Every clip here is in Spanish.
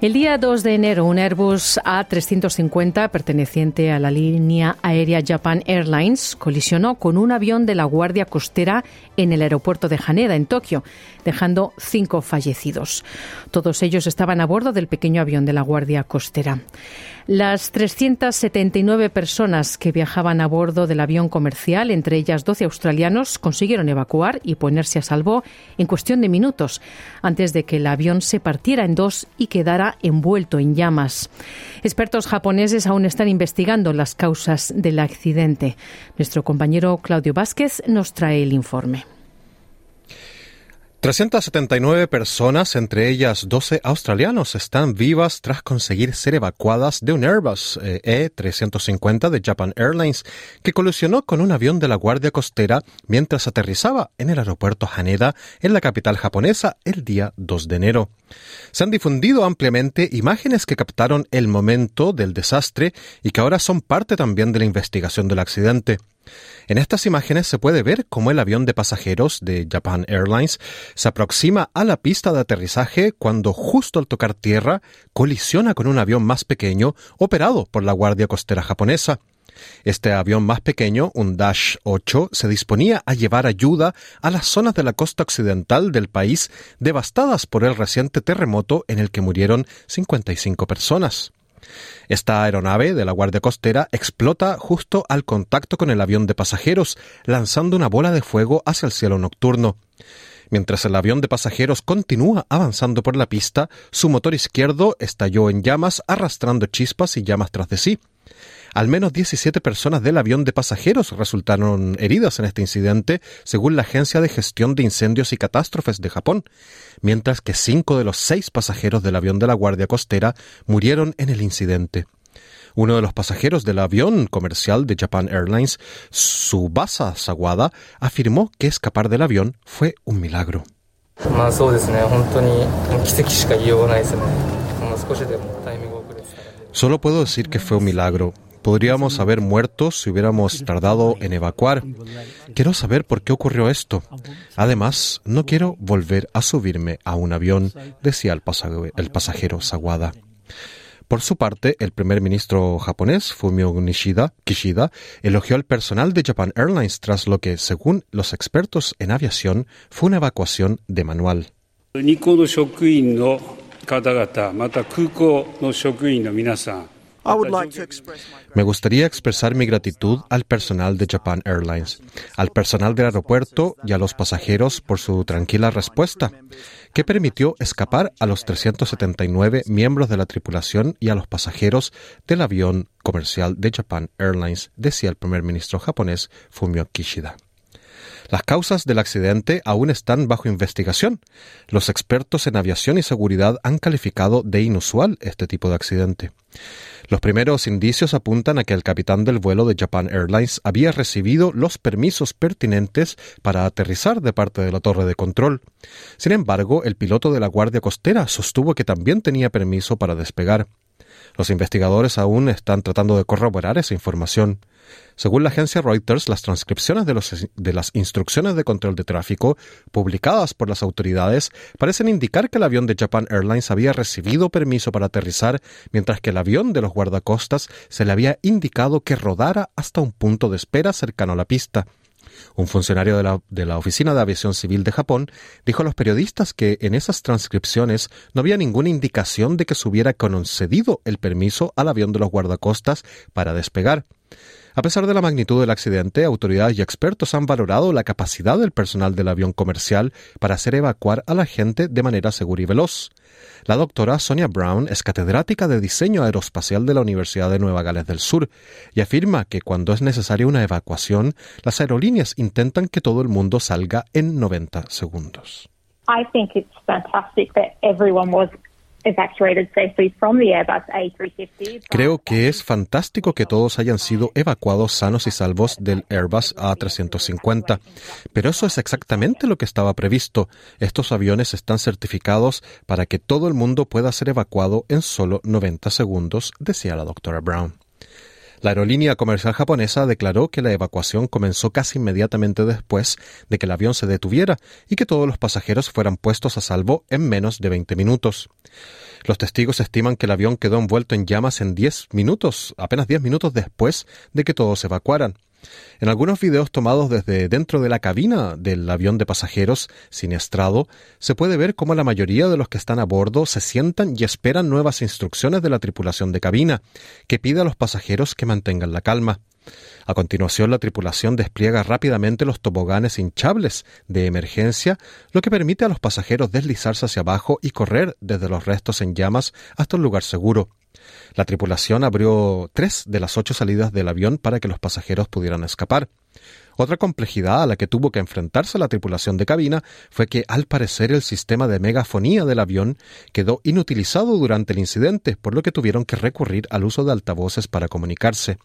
El día 2 de enero, un Airbus A350 perteneciente a la línea aérea Japan Airlines colisionó con un avión de la Guardia Costera en el aeropuerto de Haneda, en Tokio, dejando cinco fallecidos. Todos ellos estaban a bordo del pequeño avión de la Guardia Costera. Las 379 personas que viajaban a bordo del avión comercial, entre ellas 12 australianos, consiguieron evacuar y ponerse a salvo en cuestión de minutos antes de que el avión se partiera en dos y quedara envuelto en llamas. Expertos japoneses aún están investigando las causas del accidente. Nuestro compañero Claudio Vázquez nos trae el informe. 379 personas, entre ellas 12 australianos, están vivas tras conseguir ser evacuadas de un Airbus E350 de Japan Airlines que colisionó con un avión de la Guardia Costera mientras aterrizaba en el aeropuerto Haneda, en la capital japonesa, el día 2 de enero. Se han difundido ampliamente imágenes que captaron el momento del desastre y que ahora son parte también de la investigación del accidente. En estas imágenes se puede ver cómo el avión de pasajeros de Japan Airlines se aproxima a la pista de aterrizaje cuando justo al tocar tierra colisiona con un avión más pequeño operado por la Guardia Costera japonesa. Este avión más pequeño, un Dash 8, se disponía a llevar ayuda a las zonas de la costa occidental del país devastadas por el reciente terremoto en el que murieron 55 personas. Esta aeronave de la Guardia Costera explota justo al contacto con el avión de pasajeros, lanzando una bola de fuego hacia el cielo nocturno. Mientras el avión de pasajeros continúa avanzando por la pista, su motor izquierdo estalló en llamas, arrastrando chispas y llamas tras de sí. Al menos 17 personas del avión de pasajeros resultaron heridas en este incidente, según la Agencia de Gestión de Incendios y Catástrofes de Japón, mientras que cinco de los seis pasajeros del avión de la Guardia Costera murieron en el incidente. Uno de los pasajeros del avión comercial de Japan Airlines, Subasa Sawada, afirmó que escapar del avión fue un milagro. Solo puedo decir que fue un milagro. Podríamos haber muerto si hubiéramos tardado en evacuar. Quiero saber por qué ocurrió esto. Además, no quiero volver a subirme a un avión, decía el pasajero, Sawada. Por su parte, el primer ministro japonés, Fumio Nishida, Kishida, elogió al personal de Japan Airlines tras lo que, según los expertos en aviación, fue una evacuación de manual. Me gustaría expresar mi gratitud al personal de Japan Airlines, al personal del aeropuerto y a los pasajeros por su tranquila respuesta, que permitió escapar a los 379 miembros de la tripulación y a los pasajeros del avión comercial de Japan Airlines, decía el primer ministro japonés Fumio Kishida. Las causas del accidente aún están bajo investigación. Los expertos en aviación y seguridad han calificado de inusual este tipo de accidente. Los primeros indicios apuntan a que el capitán del vuelo de Japan Airlines había recibido los permisos pertinentes para aterrizar de parte de la torre de control. Sin embargo, el piloto de la Guardia Costera sostuvo que también tenía permiso para despegar. Los investigadores aún están tratando de corroborar esa información. Según la agencia Reuters, las transcripciones de, las instrucciones de control de tráfico publicadas por las autoridades parecen indicar que el avión de Japan Airlines había recibido permiso para aterrizar, mientras que el avión de los guardacostas se le había indicado que rodara hasta un punto de espera cercano a la pista. Un funcionario de la, Oficina de Aviación Civil de Japón dijo a los periodistas que en esas transcripciones no había ninguna indicación de que se hubiera concedido el permiso al avión de los guardacostas para despegar. A pesar de la magnitud del accidente, autoridades y expertos han valorado la capacidad del personal del avión comercial para hacer evacuar a la gente de manera segura y veloz. La doctora Sonia Brown es catedrática de diseño aeroespacial de la Universidad de Nueva Gales del Sur y afirma que cuando es necesaria una evacuación, las aerolíneas intentan que todo el mundo salga en 90 segundos. Creo que es fantástico que todos hayan sido evacuados sanos y salvos del Airbus A350, pero eso es exactamente lo que estaba previsto. Estos aviones están certificados para que todo el mundo pueda ser evacuado en solo 90 segundos, decía la doctora Brown. La aerolínea comercial japonesa declaró que la evacuación comenzó casi inmediatamente después de que el avión se detuviera y que todos los pasajeros fueran puestos a salvo en menos de 20 minutos. Los testigos estiman que el avión quedó envuelto en llamas en 10 minutos, apenas 10 minutos después de que todos evacuaran. En algunos videos tomados desde dentro de la cabina del avión de pasajeros siniestrado, se puede ver cómo la mayoría de los que están a bordo se sientan y esperan nuevas instrucciones de la tripulación de cabina, que pide a los pasajeros que mantengan la calma. A continuación, la tripulación despliega rápidamente los toboganes hinchables de emergencia, lo que permite a los pasajeros deslizarse hacia abajo y correr desde los restos en llamas hasta un lugar seguro. La tripulación abrió tres de las ocho salidas del avión para que los pasajeros pudieran escapar. Otra complejidad a la que tuvo que enfrentarse la tripulación de cabina fue que al parecer el sistema de megafonía del avión quedó inutilizado durante el incidente, por lo que tuvieron que recurrir al uso de altavoces para comunicarse.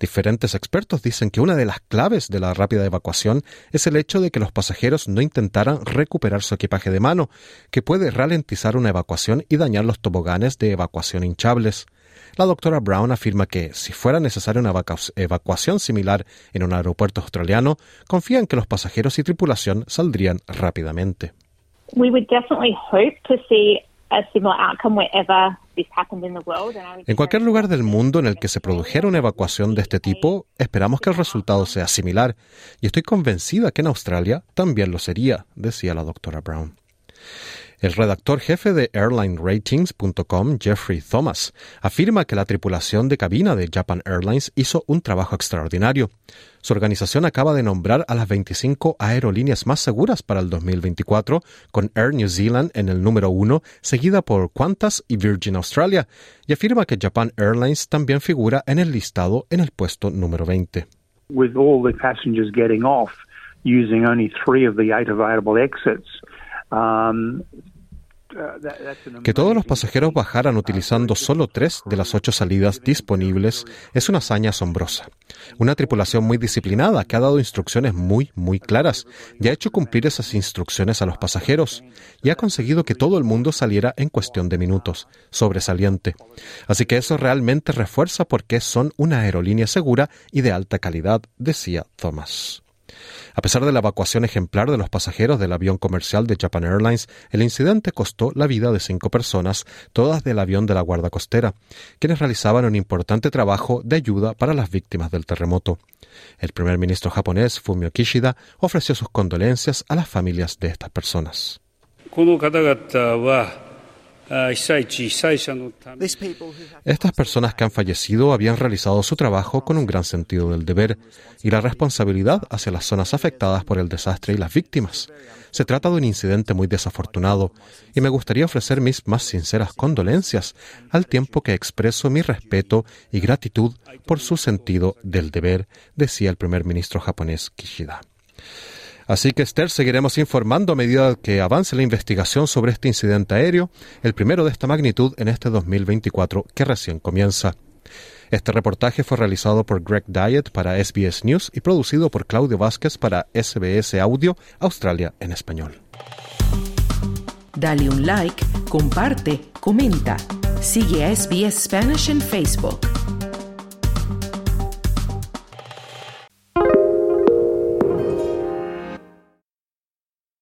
Diferentes expertos dicen que una de las claves de la rápida evacuación es el hecho de que los pasajeros no intentaran recuperar su equipaje de mano, que puede ralentizar una evacuación y dañar los toboganes de evacuación hinchables. La doctora Brown afirma que, si fuera necesaria una evacuación similar en un aeropuerto australiano, confía en que los pasajeros y tripulación saldrían rápidamente. En cualquier lugar del mundo en el que se produjera una evacuación de este tipo, esperamos que el resultado sea similar, y estoy convencida que en Australia también lo sería, decía la doctora Brown. El redactor jefe de AirlineRatings.com, Jeffrey Thomas, afirma que la tripulación de cabina de Japan Airlines hizo un trabajo extraordinario. Su organización acaba de nombrar a las 25 aerolíneas más seguras para el 2024, con Air New Zealand en el número uno, seguida por Qantas y Virgin Australia, y afirma que Japan Airlines también figura en el listado en el puesto número 20. With all the passengers getting off using only three of the eight available exits, que todos los pasajeros bajaran utilizando solo tres de las ocho salidas disponibles es una hazaña asombrosa. Una tripulación muy disciplinada que ha dado instrucciones muy, muy claras y ha hecho cumplir esas instrucciones a los pasajeros y ha conseguido que todo el mundo saliera en cuestión de minutos. Sobresaliente. Así que eso realmente refuerza por qué son una aerolínea segura y de alta calidad, decía Thomas. A pesar de la evacuación ejemplar de los pasajeros del avión comercial de Japan Airlines, el incidente costó la vida de cinco personas, todas del avión de la Guardia Costera, quienes realizaban un importante trabajo de ayuda para las víctimas del terremoto. El primer ministro japonés, Fumio Kishida, ofreció sus condolencias a las familias de estas personas. Estas personas que han fallecido habían realizado su trabajo con un gran sentido del deber y la responsabilidad hacia las zonas afectadas por el desastre y las víctimas. Se trata de un incidente muy desafortunado y me gustaría ofrecer mis más sinceras condolencias al tiempo que expreso mi respeto y gratitud por su sentido del deber, decía el primer ministro japonés Kishida. Así que Esther, seguiremos informando a medida que avance la investigación sobre este incidente aéreo, el primero de esta magnitud en este 2024 que recién comienza. Este reportaje fue realizado por Greg Diet para SBS News y producido por Claudio Vázquez para SBS Audio Australia en español. Dale un like, comparte, comenta. Sigue a SBS Spanish en Facebook.